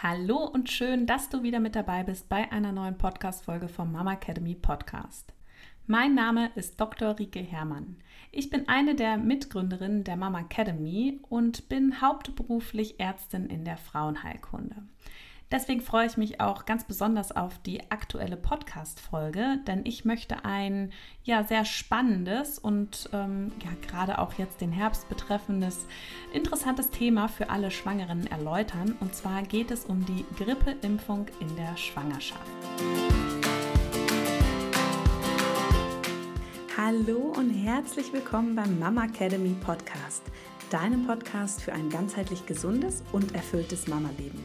Hallo und schön, dass du wieder mit dabei bist bei einer neuen Podcast-Folge vom Mama Academy Podcast. Mein Name ist Dr. Rike Herrmann. Ich bin eine der Mitgründerinnen der Mama Academy und bin hauptberuflich Ärztin in der Frauenheilkunde. Deswegen freue ich mich auch ganz besonders auf die aktuelle Podcast-Folge, denn ich möchte ein ja sehr spannendes und ähm, ja gerade auch jetzt den Herbst betreffendes interessantes Thema für alle Schwangeren erläutern. Und zwar geht es um die Grippeimpfung in der Schwangerschaft. Hallo und herzlich willkommen beim Mama Academy Podcast, deinem Podcast für ein ganzheitlich gesundes und erfülltes Mama-Leben.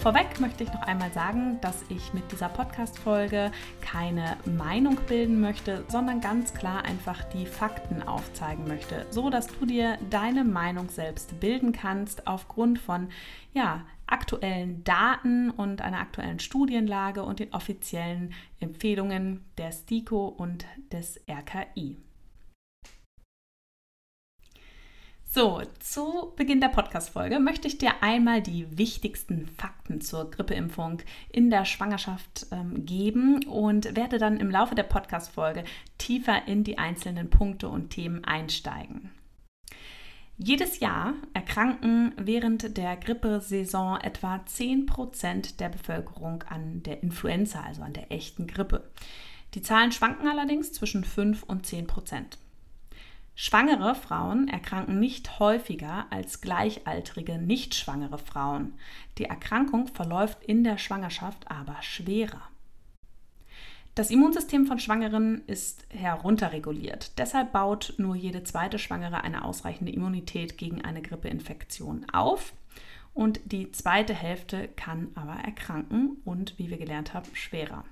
Vorweg möchte ich noch einmal sagen, dass ich mit dieser Podcast-Folge keine Meinung bilden möchte, sondern ganz klar einfach die Fakten aufzeigen möchte, so dass du dir deine Meinung selbst bilden kannst aufgrund von ja, aktuellen Daten und einer aktuellen Studienlage und den offiziellen Empfehlungen der STIKO und des RKI. So, zu Beginn der Podcast-Folge möchte ich dir einmal die wichtigsten Fakten zur Grippeimpfung in der Schwangerschaft ähm, geben und werde dann im Laufe der Podcast-Folge tiefer in die einzelnen Punkte und Themen einsteigen. Jedes Jahr erkranken während der Grippesaison etwa 10% der Bevölkerung an der Influenza, also an der echten Grippe. Die Zahlen schwanken allerdings zwischen 5 und 10 Prozent. Schwangere Frauen erkranken nicht häufiger als gleichaltrige nicht schwangere Frauen. Die Erkrankung verläuft in der Schwangerschaft aber schwerer. Das Immunsystem von Schwangeren ist herunterreguliert. Deshalb baut nur jede zweite Schwangere eine ausreichende Immunität gegen eine Grippeinfektion auf. Und die zweite Hälfte kann aber erkranken und, wie wir gelernt haben, schwerer.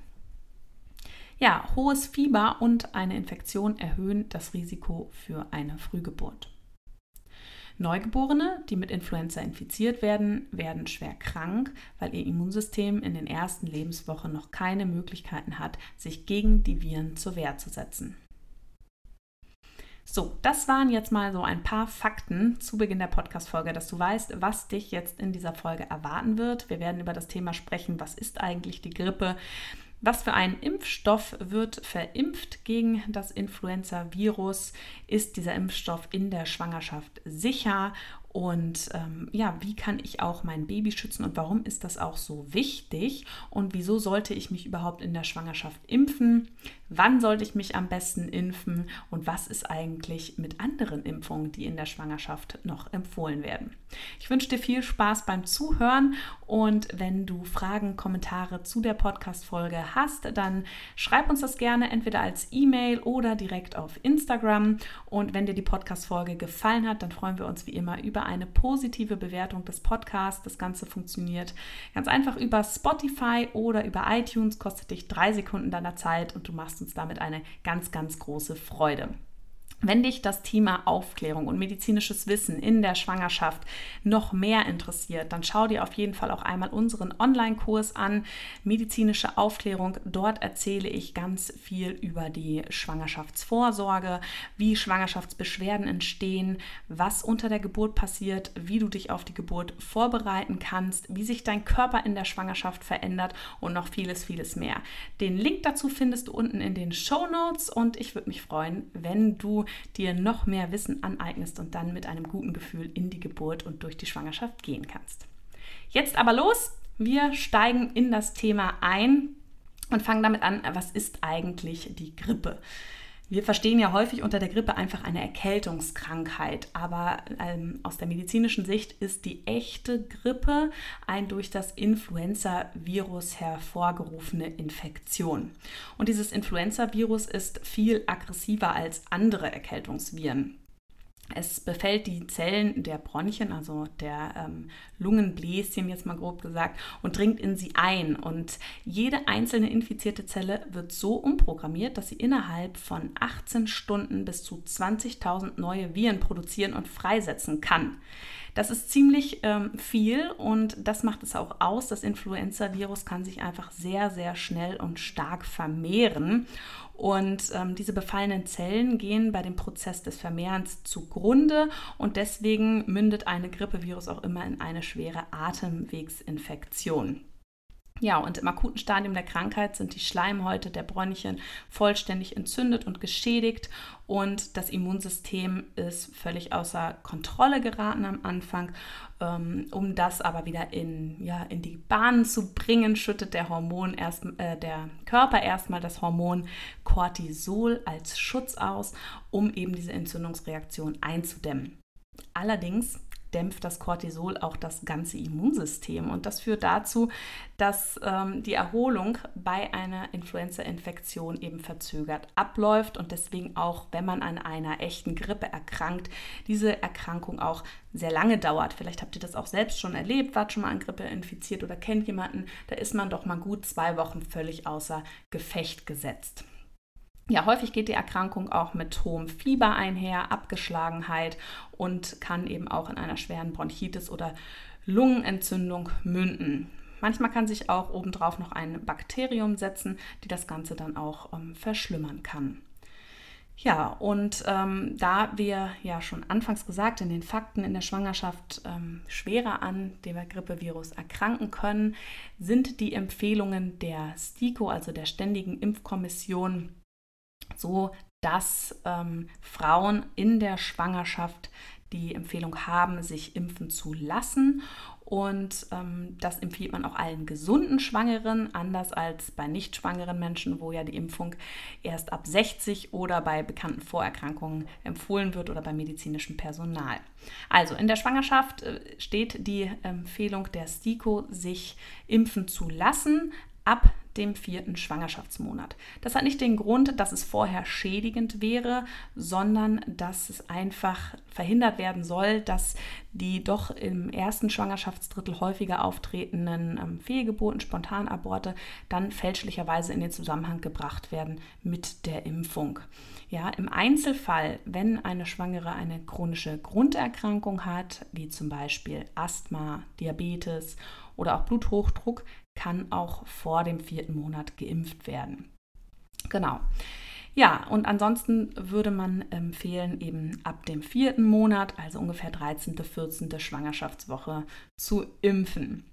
Ja, hohes Fieber und eine Infektion erhöhen das Risiko für eine Frühgeburt. Neugeborene, die mit Influenza infiziert werden, werden schwer krank, weil ihr Immunsystem in den ersten Lebenswochen noch keine Möglichkeiten hat, sich gegen die Viren zur Wehr zu setzen. So, das waren jetzt mal so ein paar Fakten zu Beginn der Podcast-Folge, dass du weißt, was dich jetzt in dieser Folge erwarten wird. Wir werden über das Thema sprechen, was ist eigentlich die Grippe, was für ein Impfstoff wird verimpft gegen das Influenza-Virus? Ist dieser Impfstoff in der Schwangerschaft sicher? Und ähm, ja, wie kann ich auch mein Baby schützen und warum ist das auch so wichtig? Und wieso sollte ich mich überhaupt in der Schwangerschaft impfen? Wann sollte ich mich am besten impfen? Und was ist eigentlich mit anderen Impfungen, die in der Schwangerschaft noch empfohlen werden? Ich wünsche dir viel Spaß beim Zuhören und wenn du Fragen, Kommentare zu der Podcast-Folge hast, dann schreib uns das gerne entweder als E-Mail oder direkt auf Instagram. Und wenn dir die Podcast-Folge gefallen hat, dann freuen wir uns wie immer über eine positive Bewertung des Podcasts. Das Ganze funktioniert ganz einfach über Spotify oder über iTunes, kostet dich drei Sekunden deiner Zeit und du machst uns damit eine ganz, ganz große Freude. Wenn dich das Thema Aufklärung und medizinisches Wissen in der Schwangerschaft noch mehr interessiert, dann schau dir auf jeden Fall auch einmal unseren Online-Kurs an, medizinische Aufklärung. Dort erzähle ich ganz viel über die Schwangerschaftsvorsorge, wie Schwangerschaftsbeschwerden entstehen, was unter der Geburt passiert, wie du dich auf die Geburt vorbereiten kannst, wie sich dein Körper in der Schwangerschaft verändert und noch vieles, vieles mehr. Den Link dazu findest du unten in den Show Notes und ich würde mich freuen, wenn du dir noch mehr Wissen aneignest und dann mit einem guten Gefühl in die Geburt und durch die Schwangerschaft gehen kannst. Jetzt aber los, wir steigen in das Thema ein und fangen damit an, was ist eigentlich die Grippe? Wir verstehen ja häufig unter der Grippe einfach eine Erkältungskrankheit, aber ähm, aus der medizinischen Sicht ist die echte Grippe ein durch das Influenza-Virus hervorgerufene Infektion. Und dieses Influenza-Virus ist viel aggressiver als andere Erkältungsviren. Es befällt die Zellen der Bronchien, also der ähm, Lungenbläschen jetzt mal grob gesagt, und dringt in sie ein. Und jede einzelne infizierte Zelle wird so umprogrammiert, dass sie innerhalb von 18 Stunden bis zu 20.000 neue Viren produzieren und freisetzen kann. Das ist ziemlich ähm, viel und das macht es auch aus. Das Influenza-Virus kann sich einfach sehr, sehr schnell und stark vermehren. Und ähm, diese befallenen Zellen gehen bei dem Prozess des Vermehrens zugrunde und deswegen mündet eine Grippevirus auch immer in eine schwere Atemwegsinfektion. Ja, und im akuten Stadium der Krankheit sind die Schleimhäute der Bronchien vollständig entzündet und geschädigt und das Immunsystem ist völlig außer Kontrolle geraten am Anfang. Ähm, um das aber wieder in, ja, in die Bahn zu bringen, schüttet der, Hormon erst, äh, der Körper erstmal das Hormon Cortisol als Schutz aus, um eben diese Entzündungsreaktion einzudämmen. Allerdings dämpft das Cortisol auch das ganze Immunsystem. Und das führt dazu, dass ähm, die Erholung bei einer Influenza-Infektion eben verzögert abläuft und deswegen auch, wenn man an einer echten Grippe erkrankt, diese Erkrankung auch sehr lange dauert. Vielleicht habt ihr das auch selbst schon erlebt, wart schon mal an Grippe infiziert oder kennt jemanden, da ist man doch mal gut zwei Wochen völlig außer Gefecht gesetzt. Ja, häufig geht die Erkrankung auch mit hohem Fieber einher, Abgeschlagenheit und kann eben auch in einer schweren Bronchitis oder Lungenentzündung münden. Manchmal kann sich auch obendrauf noch ein Bakterium setzen, die das Ganze dann auch ähm, verschlimmern kann. Ja, und ähm, da wir ja schon anfangs gesagt in den Fakten in der Schwangerschaft ähm, schwerer an dem Grippevirus erkranken können, sind die Empfehlungen der STIKO, also der Ständigen Impfkommission, so dass ähm, Frauen in der Schwangerschaft die Empfehlung haben, sich impfen zu lassen. Und ähm, das empfiehlt man auch allen gesunden Schwangeren, anders als bei nicht schwangeren Menschen, wo ja die Impfung erst ab 60 oder bei bekannten Vorerkrankungen empfohlen wird oder bei medizinischem Personal. Also in der Schwangerschaft äh, steht die Empfehlung der STIKO, sich impfen zu lassen ab dem vierten Schwangerschaftsmonat. Das hat nicht den Grund, dass es vorher schädigend wäre, sondern dass es einfach verhindert werden soll, dass die doch im ersten Schwangerschaftsdrittel häufiger auftretenden ähm, Fehlgeburten, Spontanaborte dann fälschlicherweise in den Zusammenhang gebracht werden mit der Impfung. Ja, im Einzelfall, wenn eine Schwangere eine chronische Grunderkrankung hat, wie zum Beispiel Asthma, Diabetes oder auch Bluthochdruck, kann auch vor dem vierten Monat geimpft werden. Genau. Ja, und ansonsten würde man empfehlen, eben ab dem vierten Monat, also ungefähr 13., 14. Schwangerschaftswoche, zu impfen.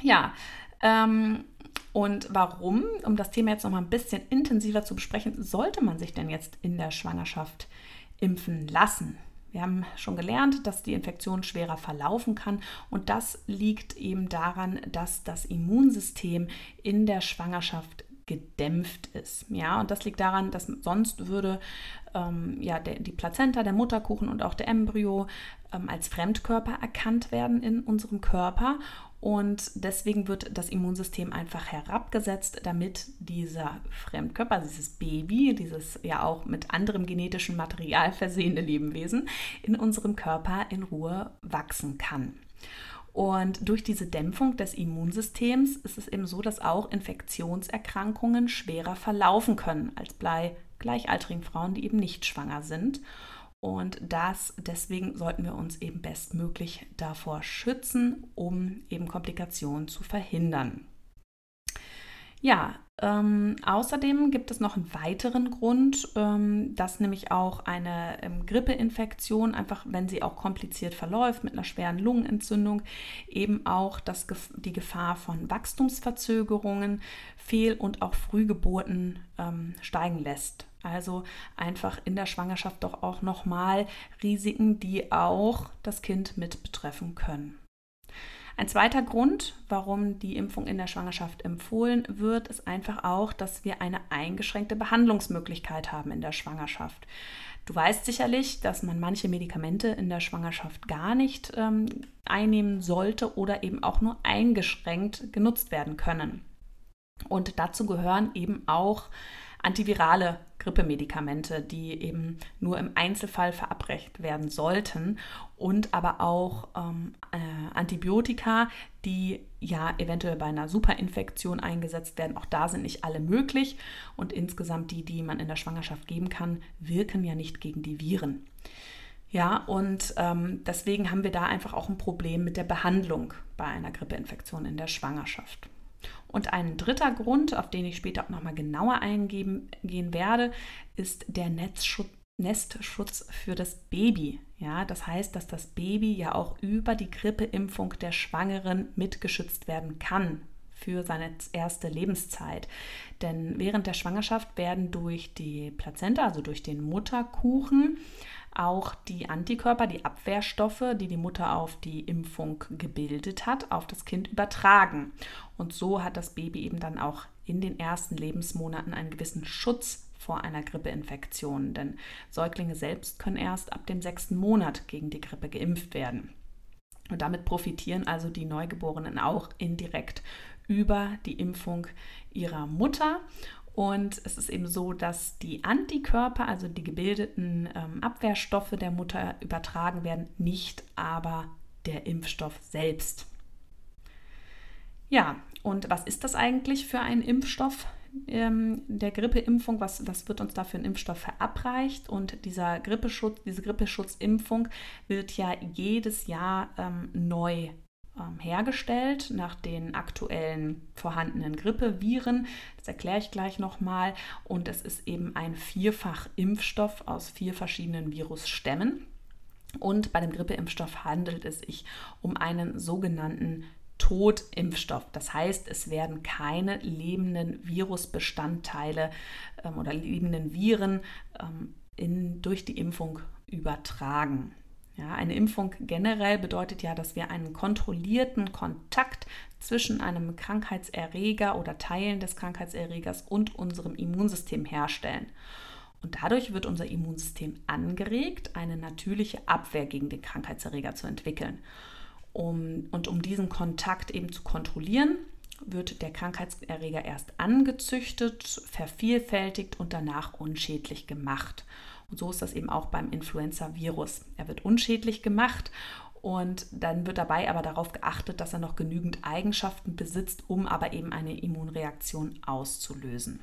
Ja, ähm, und warum, um das Thema jetzt noch mal ein bisschen intensiver zu besprechen, sollte man sich denn jetzt in der Schwangerschaft impfen lassen? Wir haben schon gelernt, dass die Infektion schwerer verlaufen kann und das liegt eben daran, dass das Immunsystem in der Schwangerschaft gedämpft ist. Ja, und das liegt daran, dass sonst würde ähm, ja, der, die Plazenta, der Mutterkuchen und auch der Embryo ähm, als Fremdkörper erkannt werden in unserem Körper und deswegen wird das Immunsystem einfach herabgesetzt, damit dieser Fremdkörper, also dieses Baby, dieses ja auch mit anderem genetischem Material versehene Lebewesen, in unserem Körper in Ruhe wachsen kann. Und durch diese Dämpfung des Immunsystems ist es eben so, dass auch Infektionserkrankungen schwerer verlaufen können als bei gleichaltrigen Frauen, die eben nicht schwanger sind. Und das, deswegen sollten wir uns eben bestmöglich davor schützen, um eben Komplikationen zu verhindern. Ja, ähm, außerdem gibt es noch einen weiteren Grund, ähm, dass nämlich auch eine ähm, Grippeinfektion, einfach wenn sie auch kompliziert verläuft mit einer schweren Lungenentzündung, eben auch das, die Gefahr von Wachstumsverzögerungen, Fehl- und auch Frühgeburten ähm, steigen lässt. Also einfach in der Schwangerschaft doch auch nochmal Risiken, die auch das Kind mit betreffen können. Ein zweiter Grund, warum die Impfung in der Schwangerschaft empfohlen wird, ist einfach auch, dass wir eine eingeschränkte Behandlungsmöglichkeit haben in der Schwangerschaft. Du weißt sicherlich, dass man manche Medikamente in der Schwangerschaft gar nicht ähm, einnehmen sollte oder eben auch nur eingeschränkt genutzt werden können. Und dazu gehören eben auch antivirale Grippemedikamente, die eben nur im Einzelfall verabreicht werden sollten und aber auch ähm, äh, Antibiotika, die ja eventuell bei einer Superinfektion eingesetzt werden. Auch da sind nicht alle möglich und insgesamt die, die man in der Schwangerschaft geben kann, wirken ja nicht gegen die Viren. Ja, und ähm, deswegen haben wir da einfach auch ein Problem mit der Behandlung bei einer Grippeinfektion in der Schwangerschaft. Und ein dritter Grund, auf den ich später auch nochmal genauer eingehen werde, ist der Netzschutz, Nestschutz für das Baby. Ja, das heißt, dass das Baby ja auch über die Grippeimpfung der Schwangeren mitgeschützt werden kann für seine erste Lebenszeit. Denn während der Schwangerschaft werden durch die Plazenta, also durch den Mutterkuchen, auch die Antikörper, die Abwehrstoffe, die die Mutter auf die Impfung gebildet hat, auf das Kind übertragen. Und so hat das Baby eben dann auch in den ersten Lebensmonaten einen gewissen Schutz vor einer Grippeinfektion. Denn Säuglinge selbst können erst ab dem sechsten Monat gegen die Grippe geimpft werden. Und damit profitieren also die Neugeborenen auch indirekt über die Impfung ihrer Mutter. Und es ist eben so, dass die Antikörper, also die gebildeten ähm, Abwehrstoffe der Mutter übertragen werden, nicht aber der Impfstoff selbst. Ja, und was ist das eigentlich für ein Impfstoff ähm, der Grippeimpfung? Was, was wird uns da für ein Impfstoff verabreicht? Und dieser Grippeschutz, diese Grippeschutzimpfung wird ja jedes Jahr ähm, neu hergestellt nach den aktuellen vorhandenen Grippeviren. Das erkläre ich gleich nochmal. Und es ist eben ein Vierfach-Impfstoff aus vier verschiedenen Virusstämmen. Und bei dem Grippeimpfstoff handelt es sich um einen sogenannten Totimpfstoff. Das heißt, es werden keine lebenden Virusbestandteile ähm, oder lebenden Viren ähm, in, durch die Impfung übertragen. Ja, eine Impfung generell bedeutet ja, dass wir einen kontrollierten Kontakt zwischen einem Krankheitserreger oder Teilen des Krankheitserregers und unserem Immunsystem herstellen. Und dadurch wird unser Immunsystem angeregt, eine natürliche Abwehr gegen den Krankheitserreger zu entwickeln. Um, und um diesen Kontakt eben zu kontrollieren, wird der Krankheitserreger erst angezüchtet, vervielfältigt und danach unschädlich gemacht. Und so ist das eben auch beim Influenza-Virus. Er wird unschädlich gemacht und dann wird dabei aber darauf geachtet, dass er noch genügend Eigenschaften besitzt, um aber eben eine Immunreaktion auszulösen.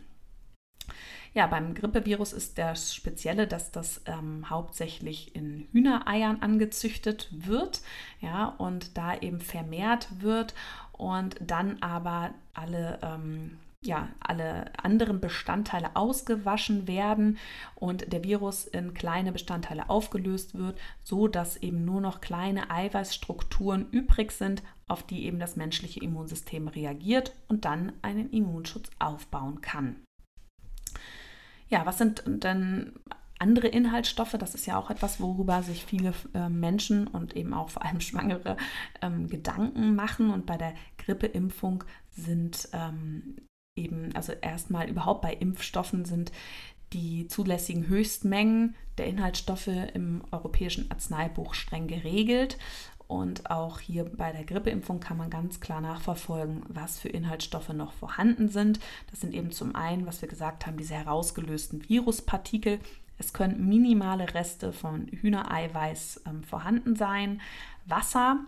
Ja, beim Grippevirus ist das Spezielle, dass das ähm, hauptsächlich in Hühnereiern angezüchtet wird, ja, und da eben vermehrt wird und dann aber alle ähm, ja, alle anderen Bestandteile ausgewaschen werden und der Virus in kleine Bestandteile aufgelöst wird, so dass eben nur noch kleine Eiweißstrukturen übrig sind, auf die eben das menschliche Immunsystem reagiert und dann einen Immunschutz aufbauen kann. Ja, was sind denn andere Inhaltsstoffe? Das ist ja auch etwas, worüber sich viele äh, Menschen und eben auch vor allem Schwangere ähm, Gedanken machen. Und bei der Grippeimpfung sind ähm, eben, also erstmal überhaupt bei Impfstoffen sind die zulässigen Höchstmengen der Inhaltsstoffe im Europäischen Arzneibuch streng geregelt. Und auch hier bei der Grippeimpfung kann man ganz klar nachverfolgen, was für Inhaltsstoffe noch vorhanden sind. Das sind eben zum einen, was wir gesagt haben, diese herausgelösten Viruspartikel. Es können minimale Reste von Hühnereiweiß ähm, vorhanden sein, Wasser,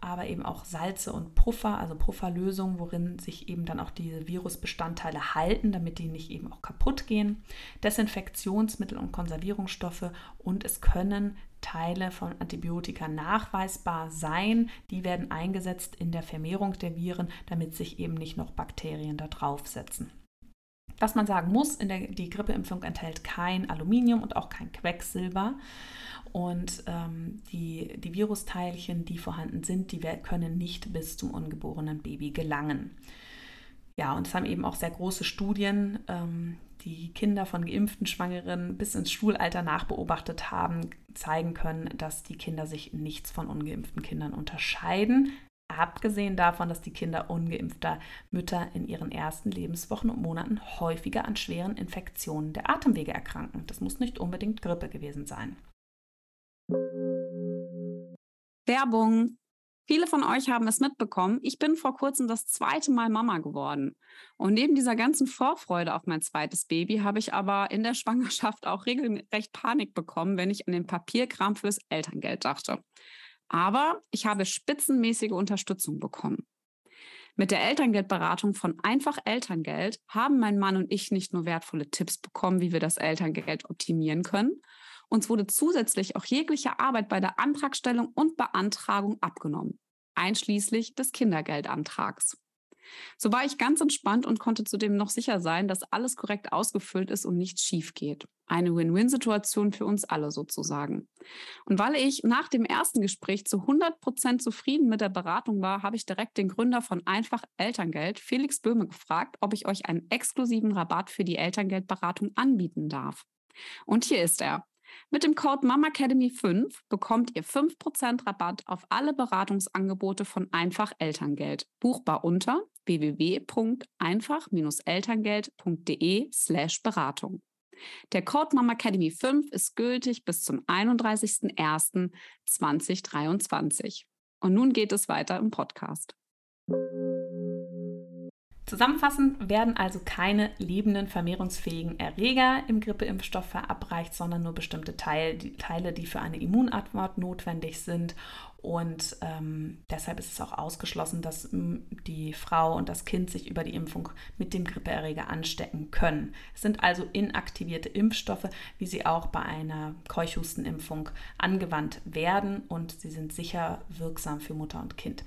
aber eben auch Salze und Puffer, also Pufferlösungen, worin sich eben dann auch diese Virusbestandteile halten, damit die nicht eben auch kaputt gehen, Desinfektionsmittel und Konservierungsstoffe und es können Teile von Antibiotika nachweisbar sein. Die werden eingesetzt in der Vermehrung der Viren, damit sich eben nicht noch Bakterien da draufsetzen. Was man sagen muss, der, die Grippeimpfung enthält kein Aluminium und auch kein Quecksilber. Und ähm, die, die Virusteilchen, die vorhanden sind, die können nicht bis zum ungeborenen Baby gelangen. Ja, und es haben eben auch sehr große Studien, ähm, die Kinder von geimpften Schwangeren bis ins Schulalter nachbeobachtet haben, zeigen können, dass die Kinder sich nichts von ungeimpften Kindern unterscheiden. Abgesehen davon, dass die Kinder ungeimpfter Mütter in ihren ersten Lebenswochen und Monaten häufiger an schweren Infektionen der Atemwege erkranken. Das muss nicht unbedingt Grippe gewesen sein. Werbung Viele von euch haben es mitbekommen. Ich bin vor kurzem das zweite Mal Mama geworden. Und neben dieser ganzen Vorfreude auf mein zweites Baby habe ich aber in der Schwangerschaft auch regelrecht Panik bekommen, wenn ich an den Papierkram fürs Elterngeld dachte. Aber ich habe spitzenmäßige Unterstützung bekommen. Mit der Elterngeldberatung von Einfach Elterngeld haben mein Mann und ich nicht nur wertvolle Tipps bekommen, wie wir das Elterngeld optimieren können, uns wurde zusätzlich auch jegliche Arbeit bei der Antragstellung und Beantragung abgenommen, einschließlich des Kindergeldantrags. So war ich ganz entspannt und konnte zudem noch sicher sein, dass alles korrekt ausgefüllt ist und nichts schief geht. Eine Win-Win-Situation für uns alle sozusagen. Und weil ich nach dem ersten Gespräch zu 100 Prozent zufrieden mit der Beratung war, habe ich direkt den Gründer von Einfach Elterngeld, Felix Böhme, gefragt, ob ich euch einen exklusiven Rabatt für die Elterngeldberatung anbieten darf. Und hier ist er. Mit dem Code MAMAcademy5 bekommt ihr 5% Rabatt auf alle Beratungsangebote von Einfach Elterngeld. Buchbar unter www.einfach-elterngeld.de slash Beratung. Der Code MAMAcademy5 ist gültig bis zum 31.01.2023. Und nun geht es weiter im Podcast. Zusammenfassend werden also keine lebenden vermehrungsfähigen Erreger im Grippeimpfstoff verabreicht, sondern nur bestimmte Teil, die Teile, die für eine Immunantwort notwendig sind. Und ähm, deshalb ist es auch ausgeschlossen, dass die Frau und das Kind sich über die Impfung mit dem Grippeerreger anstecken können. Es sind also inaktivierte Impfstoffe, wie sie auch bei einer Keuchhustenimpfung angewandt werden und sie sind sicher wirksam für Mutter und Kind.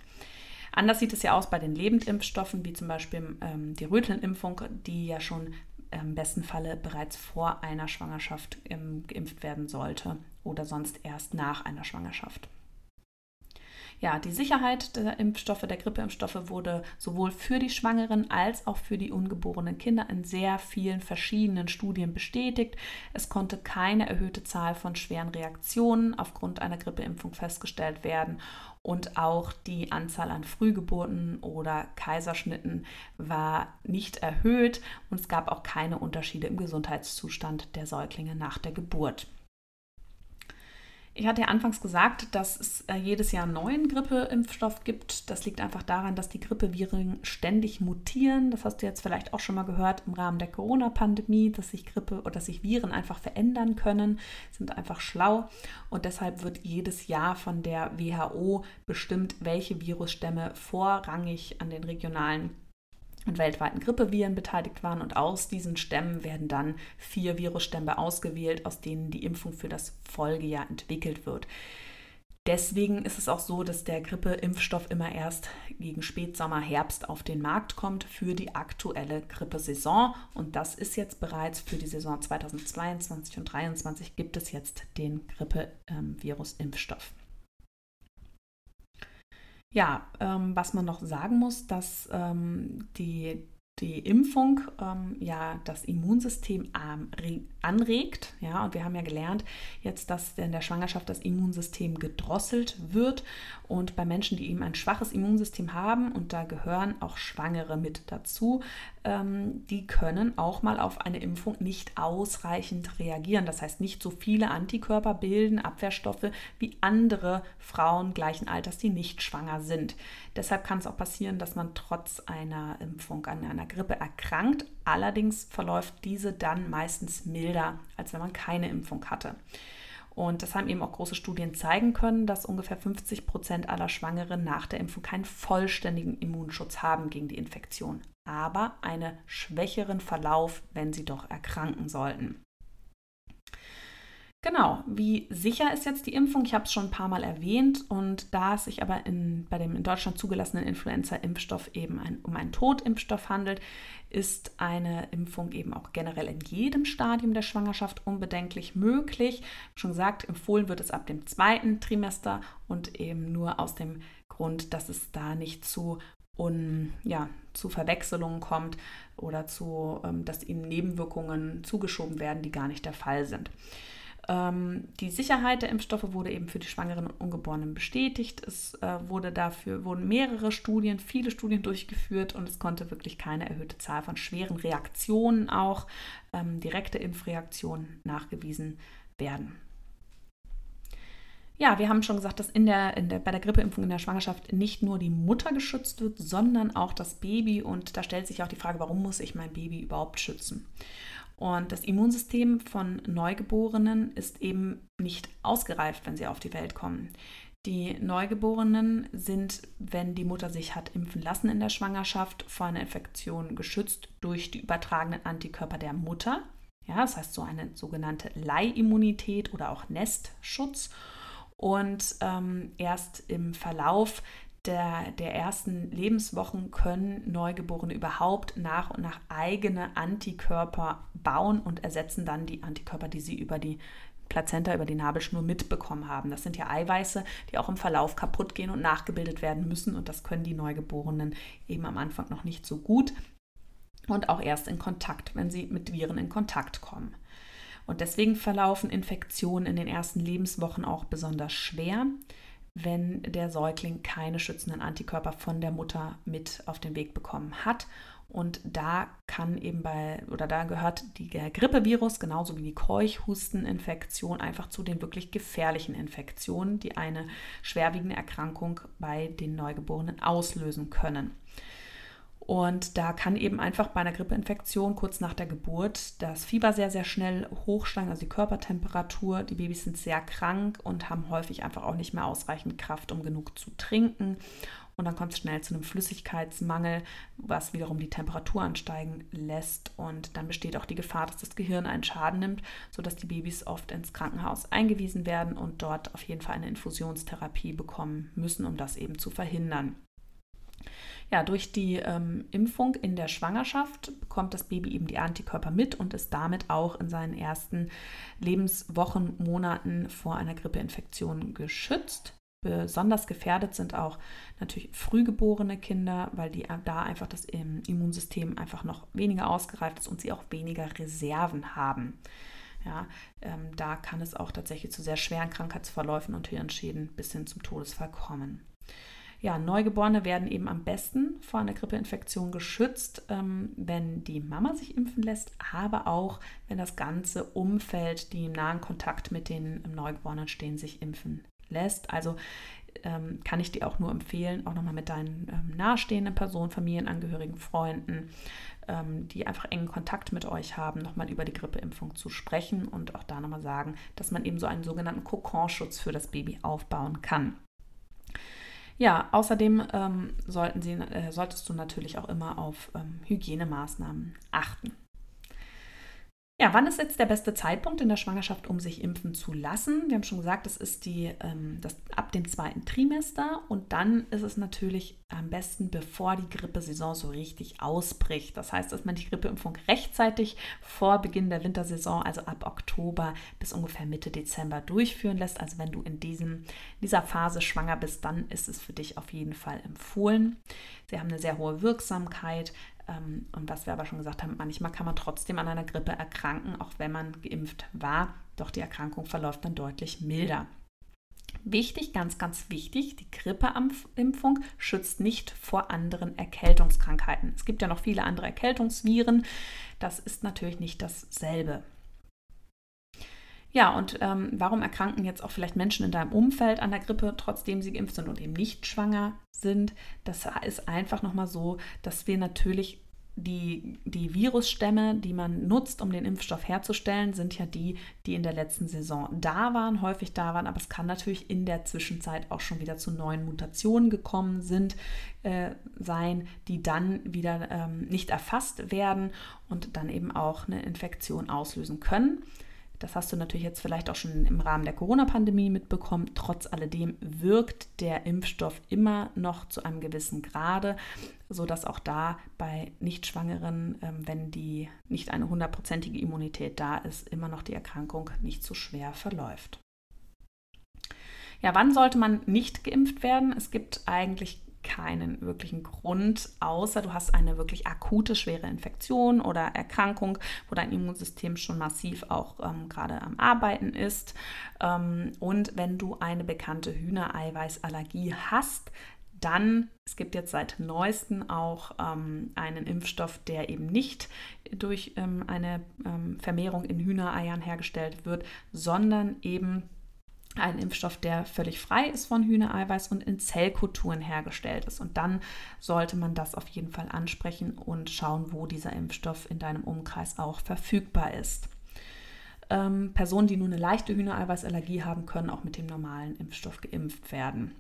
Anders sieht es ja aus bei den Lebendimpfstoffen, wie zum Beispiel ähm, die Rötelnimpfung, die ja schon im besten Falle bereits vor einer Schwangerschaft ähm, geimpft werden sollte oder sonst erst nach einer Schwangerschaft. Ja, die Sicherheit der Impfstoffe, der Grippeimpfstoffe wurde sowohl für die Schwangeren als auch für die ungeborenen Kinder in sehr vielen verschiedenen Studien bestätigt. Es konnte keine erhöhte Zahl von schweren Reaktionen aufgrund einer Grippeimpfung festgestellt werden und auch die Anzahl an Frühgeburten oder Kaiserschnitten war nicht erhöht und es gab auch keine Unterschiede im Gesundheitszustand der Säuglinge nach der Geburt. Ich hatte ja anfangs gesagt, dass es äh, jedes Jahr einen neuen Grippeimpfstoff gibt. Das liegt einfach daran, dass die Grippeviren ständig mutieren. Das hast du jetzt vielleicht auch schon mal gehört im Rahmen der Corona-Pandemie, dass sich Grippe oder dass sich Viren einfach verändern können, sind einfach schlau. Und deshalb wird jedes Jahr von der WHO bestimmt, welche Virusstämme vorrangig an den regionalen und weltweiten Grippeviren beteiligt waren. Und aus diesen Stämmen werden dann vier Virusstämme ausgewählt, aus denen die Impfung für das Folgejahr entwickelt wird. Deswegen ist es auch so, dass der Grippeimpfstoff immer erst gegen Spätsommer, Herbst auf den Markt kommt für die aktuelle Grippesaison. Und das ist jetzt bereits für die Saison 2022 und 2023 gibt es jetzt den Grippevirus-Impfstoff. Ja, ähm, was man noch sagen muss, dass ähm, die die Impfung ähm, ja das Immunsystem anregt. Ja, und wir haben ja gelernt jetzt, dass in der Schwangerschaft das Immunsystem gedrosselt wird. Und bei Menschen, die eben ein schwaches Immunsystem haben, und da gehören auch Schwangere mit dazu, ähm, die können auch mal auf eine Impfung nicht ausreichend reagieren. Das heißt, nicht so viele Antikörper bilden, Abwehrstoffe wie andere Frauen gleichen Alters, die nicht schwanger sind. Deshalb kann es auch passieren, dass man trotz einer Impfung an einer Grippe erkrankt. Allerdings verläuft diese dann meistens milder, als wenn man keine Impfung hatte. Und das haben eben auch große Studien zeigen können, dass ungefähr 50 Prozent aller Schwangeren nach der Impfung keinen vollständigen Immunschutz haben gegen die Infektion, aber einen schwächeren Verlauf, wenn sie doch erkranken sollten. Genau, wie sicher ist jetzt die Impfung? Ich habe es schon ein paar Mal erwähnt und da es sich aber in, bei dem in Deutschland zugelassenen Influenza-Impfstoff eben ein, um einen Totimpfstoff handelt, ist eine Impfung eben auch generell in jedem Stadium der Schwangerschaft unbedenklich möglich. Wie schon gesagt, empfohlen wird es ab dem zweiten Trimester und eben nur aus dem Grund, dass es da nicht zu un, ja, zu Verwechslungen kommt oder zu, ähm, dass ihnen Nebenwirkungen zugeschoben werden, die gar nicht der Fall sind. Ähm, die Sicherheit der Impfstoffe wurde eben für die Schwangeren und Ungeborenen bestätigt. Es äh, wurde dafür, wurden mehrere Studien, viele Studien durchgeführt und es konnte wirklich keine erhöhte Zahl von schweren Reaktionen, auch ähm, direkte Impfreaktionen, nachgewiesen werden. Ja, wir haben schon gesagt, dass in der, in der, bei der Grippeimpfung in der Schwangerschaft nicht nur die Mutter geschützt wird, sondern auch das Baby. Und da stellt sich auch die Frage, warum muss ich mein Baby überhaupt schützen? Und das Immunsystem von Neugeborenen ist eben nicht ausgereift, wenn sie auf die Welt kommen. Die Neugeborenen sind, wenn die Mutter sich hat impfen lassen in der Schwangerschaft, vor einer Infektion geschützt durch die übertragenen Antikörper der Mutter. Ja, das heißt so eine sogenannte Leihimmunität oder auch Nestschutz. Und ähm, erst im Verlauf der, der ersten Lebenswochen können Neugeborene überhaupt nach und nach eigene Antikörper bauen und ersetzen dann die Antikörper, die sie über die Plazenta, über die Nabelschnur mitbekommen haben. Das sind ja Eiweiße, die auch im Verlauf kaputt gehen und nachgebildet werden müssen. Und das können die Neugeborenen eben am Anfang noch nicht so gut. Und auch erst in Kontakt, wenn sie mit Viren in Kontakt kommen. Und deswegen verlaufen Infektionen in den ersten Lebenswochen auch besonders schwer, wenn der Säugling keine schützenden Antikörper von der Mutter mit auf den Weg bekommen hat. Und da kann eben bei, oder da gehört der Grippevirus genauso wie die Keuchhusteninfektion einfach zu den wirklich gefährlichen Infektionen, die eine schwerwiegende Erkrankung bei den Neugeborenen auslösen können. Und da kann eben einfach bei einer Grippeinfektion kurz nach der Geburt das Fieber sehr, sehr schnell hochsteigen, also die Körpertemperatur. Die Babys sind sehr krank und haben häufig einfach auch nicht mehr ausreichend Kraft, um genug zu trinken. Und dann kommt es schnell zu einem Flüssigkeitsmangel, was wiederum die Temperatur ansteigen lässt. Und dann besteht auch die Gefahr, dass das Gehirn einen Schaden nimmt, sodass die Babys oft ins Krankenhaus eingewiesen werden und dort auf jeden Fall eine Infusionstherapie bekommen müssen, um das eben zu verhindern. Ja, durch die ähm, Impfung in der Schwangerschaft bekommt das Baby eben die Antikörper mit und ist damit auch in seinen ersten Lebenswochen, Monaten vor einer Grippeinfektion geschützt. Besonders gefährdet sind auch natürlich frühgeborene Kinder, weil die äh, da einfach das Immunsystem einfach noch weniger ausgereift ist und sie auch weniger Reserven haben. Ja, ähm, da kann es auch tatsächlich zu sehr schweren Krankheitsverläufen und Hirnschäden bis hin zum Todesfall kommen ja, Neugeborene werden eben am besten vor einer Grippeinfektion geschützt, ähm, wenn die Mama sich impfen lässt, aber auch wenn das ganze Umfeld, die im nahen Kontakt mit den Neugeborenen stehen, sich impfen lässt. Also ähm, kann ich dir auch nur empfehlen, auch nochmal mit deinen ähm, nahestehenden Personen, Familienangehörigen, Freunden, ähm, die einfach engen Kontakt mit euch haben, nochmal über die Grippeimpfung zu sprechen und auch da nochmal sagen, dass man eben so einen sogenannten Kokonschutz für das Baby aufbauen kann. Ja, außerdem ähm, sollten Sie, äh, solltest du natürlich auch immer auf ähm, Hygienemaßnahmen achten. Ja, wann ist jetzt der beste Zeitpunkt in der Schwangerschaft, um sich impfen zu lassen? Wir haben schon gesagt, das ist die, ähm, das, ab dem zweiten Trimester und dann ist es natürlich am besten, bevor die Grippesaison so richtig ausbricht. Das heißt, dass man die Grippeimpfung rechtzeitig vor Beginn der Wintersaison, also ab Oktober bis ungefähr Mitte Dezember durchführen lässt. Also wenn du in diesem, dieser Phase schwanger bist, dann ist es für dich auf jeden Fall empfohlen. Sie haben eine sehr hohe Wirksamkeit. Ähm, und was wir aber schon gesagt haben, manchmal kann man trotzdem an einer Grippe erkranken, auch wenn man geimpft war. Doch die Erkrankung verläuft dann deutlich milder. Wichtig, ganz, ganz wichtig, die Grippeimpfung schützt nicht vor anderen Erkältungskrankheiten. Es gibt ja noch viele andere Erkältungsviren. Das ist natürlich nicht dasselbe. Ja, und ähm, warum erkranken jetzt auch vielleicht Menschen in deinem Umfeld an der Grippe, trotzdem sie geimpft sind und eben nicht schwanger sind? Das ist einfach nochmal so, dass wir natürlich die, die Virusstämme, die man nutzt, um den Impfstoff herzustellen, sind ja die, die in der letzten Saison da waren, häufig da waren. Aber es kann natürlich in der Zwischenzeit auch schon wieder zu neuen Mutationen gekommen sind, äh, sein, die dann wieder ähm, nicht erfasst werden und dann eben auch eine Infektion auslösen können. Das hast du natürlich jetzt vielleicht auch schon im Rahmen der Corona-Pandemie mitbekommen. Trotz alledem wirkt der Impfstoff immer noch zu einem gewissen Grade, sodass auch da bei Nichtschwangeren, ähm, wenn die nicht eine hundertprozentige Immunität da ist, immer noch die Erkrankung nicht so schwer verläuft. Ja, wann sollte man nicht geimpft werden? Es gibt eigentlich keinen wirklichen Grund, außer du hast eine wirklich akute, schwere Infektion oder Erkrankung, wo dein Immunsystem schon massiv auch ähm, gerade am Arbeiten ist. Ähm, und wenn du eine bekannte Hühnereiweißallergie hast, dann, es gibt jetzt seit neuestem auch ähm, einen Impfstoff, der eben nicht durch ähm, eine ähm, Vermehrung in Hühnereiern hergestellt wird, sondern eben ein Impfstoff, der völlig frei ist von Hühnereiweiß und in Zellkulturen hergestellt ist. Und dann sollte man das auf jeden Fall ansprechen und schauen, wo dieser Impfstoff in deinem Umkreis auch verfügbar ist. Ähm, Personen, die nur eine leichte Hühnereiweißallergie haben, können auch mit dem normalen Impfstoff geimpft werden.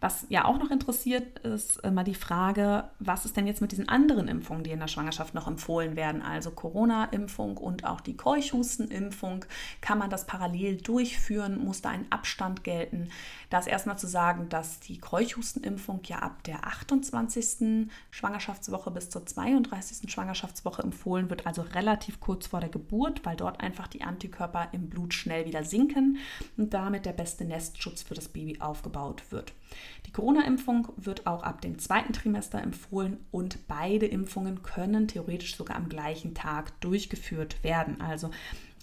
Was ja auch noch interessiert, ist immer die Frage, was ist denn jetzt mit diesen anderen Impfungen, die in der Schwangerschaft noch empfohlen werden? Also Corona-Impfung und auch die Keuchhustenimpfung. Kann man das parallel durchführen? Muss da ein Abstand gelten? Da ist erstmal zu sagen, dass die Keuchhustenimpfung ja ab der 28. Schwangerschaftswoche bis zur 32. Schwangerschaftswoche empfohlen wird, also relativ kurz vor der Geburt, weil dort einfach die Antikörper im Blut schnell wieder sinken und damit der beste Nestschutz für das Baby aufgebaut wird. Die Corona-Impfung wird auch ab dem zweiten Trimester empfohlen und beide Impfungen können theoretisch sogar am gleichen Tag durchgeführt werden. Also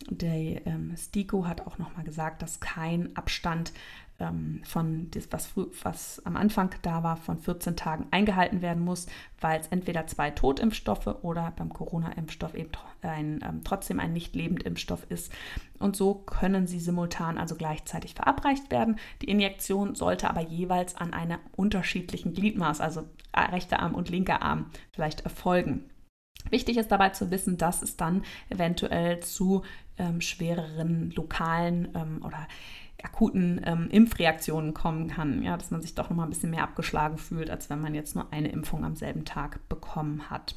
der ähm, STIKO hat auch nochmal gesagt, dass kein Abstand ähm, von das, was, was am Anfang da war, von 14 Tagen eingehalten werden muss, weil es entweder zwei Totimpfstoffe oder beim Corona-Impfstoff eben ein, ähm, trotzdem ein nicht lebend Impfstoff ist. Und so können sie simultan, also gleichzeitig verabreicht werden. Die Injektion sollte aber jeweils an einer unterschiedlichen Gliedmaß, also rechter Arm und linker Arm, vielleicht erfolgen. Wichtig ist dabei zu wissen, dass es dann eventuell zu ähm, schwereren lokalen ähm, oder akuten ähm, Impfreaktionen kommen kann, ja, dass man sich doch noch mal ein bisschen mehr abgeschlagen fühlt, als wenn man jetzt nur eine Impfung am selben Tag bekommen hat.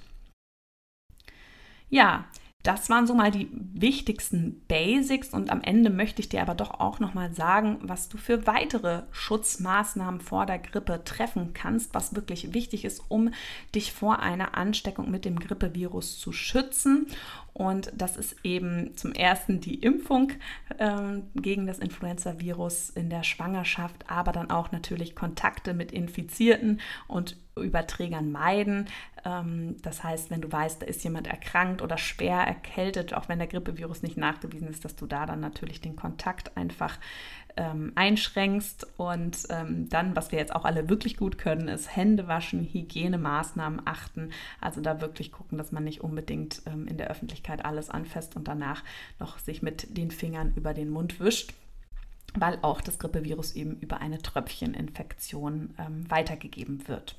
Ja, das waren so mal die wichtigsten Basics und am Ende möchte ich dir aber doch auch noch mal sagen, was du für weitere Schutzmaßnahmen vor der Grippe treffen kannst, was wirklich wichtig ist, um dich vor einer Ansteckung mit dem Grippevirus zu schützen. Und das ist eben zum ersten die Impfung ähm, gegen das Influenza-Virus in der Schwangerschaft, aber dann auch natürlich Kontakte mit Infizierten und Überträgern meiden. Ähm, das heißt, wenn du weißt, da ist jemand erkrankt oder schwer erkältet, auch wenn der Grippevirus nicht nachgewiesen ist, dass du da dann natürlich den Kontakt einfach ähm, einschränkst. Und ähm, dann, was wir jetzt auch alle wirklich gut können, ist Hände waschen, Hygienemaßnahmen achten. Also da wirklich gucken, dass man nicht unbedingt ähm, in der Öffentlichkeit alles anfasst und danach noch sich mit den Fingern über den Mund wischt weil auch das Grippevirus eben über eine Tröpfcheninfektion ähm, weitergegeben wird.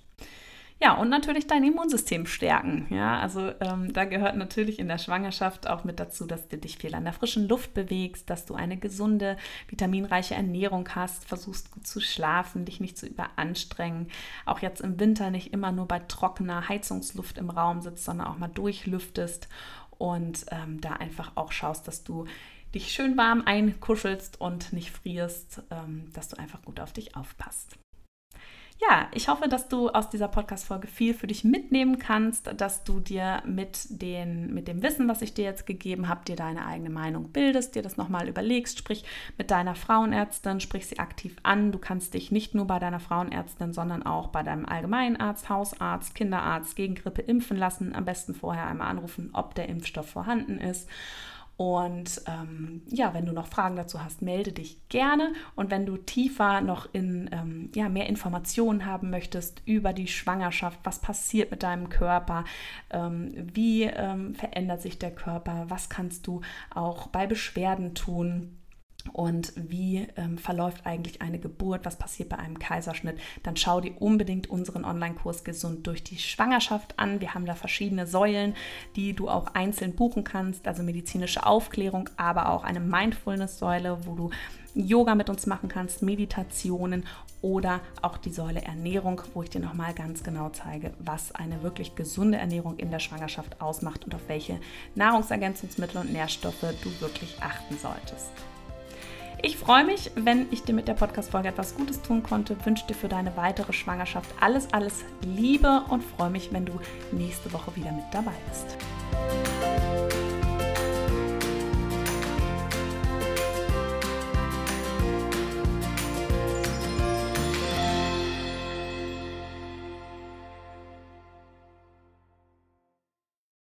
Ja, und natürlich dein Immunsystem stärken. Ja, also ähm, da gehört natürlich in der Schwangerschaft auch mit dazu, dass du dich viel an der frischen Luft bewegst, dass du eine gesunde, vitaminreiche Ernährung hast, versuchst gut zu schlafen, dich nicht zu überanstrengen. Auch jetzt im Winter nicht immer nur bei trockener Heizungsluft im Raum sitzt, sondern auch mal durchlüftest und ähm, da einfach auch schaust, dass du dich schön warm einkuschelst und nicht frierst, ähm, dass du einfach gut auf dich aufpasst ja, ich hoffe, dass du aus dieser Podcast-Folge viel für dich mitnehmen kannst, dass du dir mit, den, mit dem Wissen, was ich dir jetzt gegeben habe, dir deine eigene Meinung bildest, dir das nochmal überlegst, sprich mit deiner Frauenärztin, sprich sie aktiv an. Du kannst dich nicht nur bei deiner Frauenärztin, sondern auch bei deinem Allgemeinarzt, Hausarzt, Kinderarzt gegen Grippe impfen lassen. Am besten vorher einmal anrufen, ob der Impfstoff vorhanden ist. Und ähm, ja, wenn du noch Fragen dazu hast, melde dich gerne. Und wenn du tiefer noch in ähm, ja, mehr Informationen haben möchtest über die Schwangerschaft, was passiert mit deinem Körper, ähm, wie ähm, verändert sich der Körper, was kannst du auch bei Beschwerden tun, und wie ähm, verläuft eigentlich eine Geburt, was passiert bei einem Kaiserschnitt, dann schau dir unbedingt unseren Online-Kurs Gesund durch die Schwangerschaft an. Wir haben da verschiedene Säulen, die du auch einzeln buchen kannst, also medizinische Aufklärung, aber auch eine Mindfulness-Säule, wo du Yoga mit uns machen kannst, Meditationen oder auch die Säule Ernährung, wo ich dir nochmal ganz genau zeige, was eine wirklich gesunde Ernährung in der Schwangerschaft ausmacht und auf welche Nahrungsergänzungsmittel und Nährstoffe du wirklich achten solltest. Ich freue mich, wenn ich dir mit der Podcast-Folge etwas Gutes tun konnte. Wünsche dir für deine weitere Schwangerschaft alles, alles Liebe und freue mich, wenn du nächste Woche wieder mit dabei bist.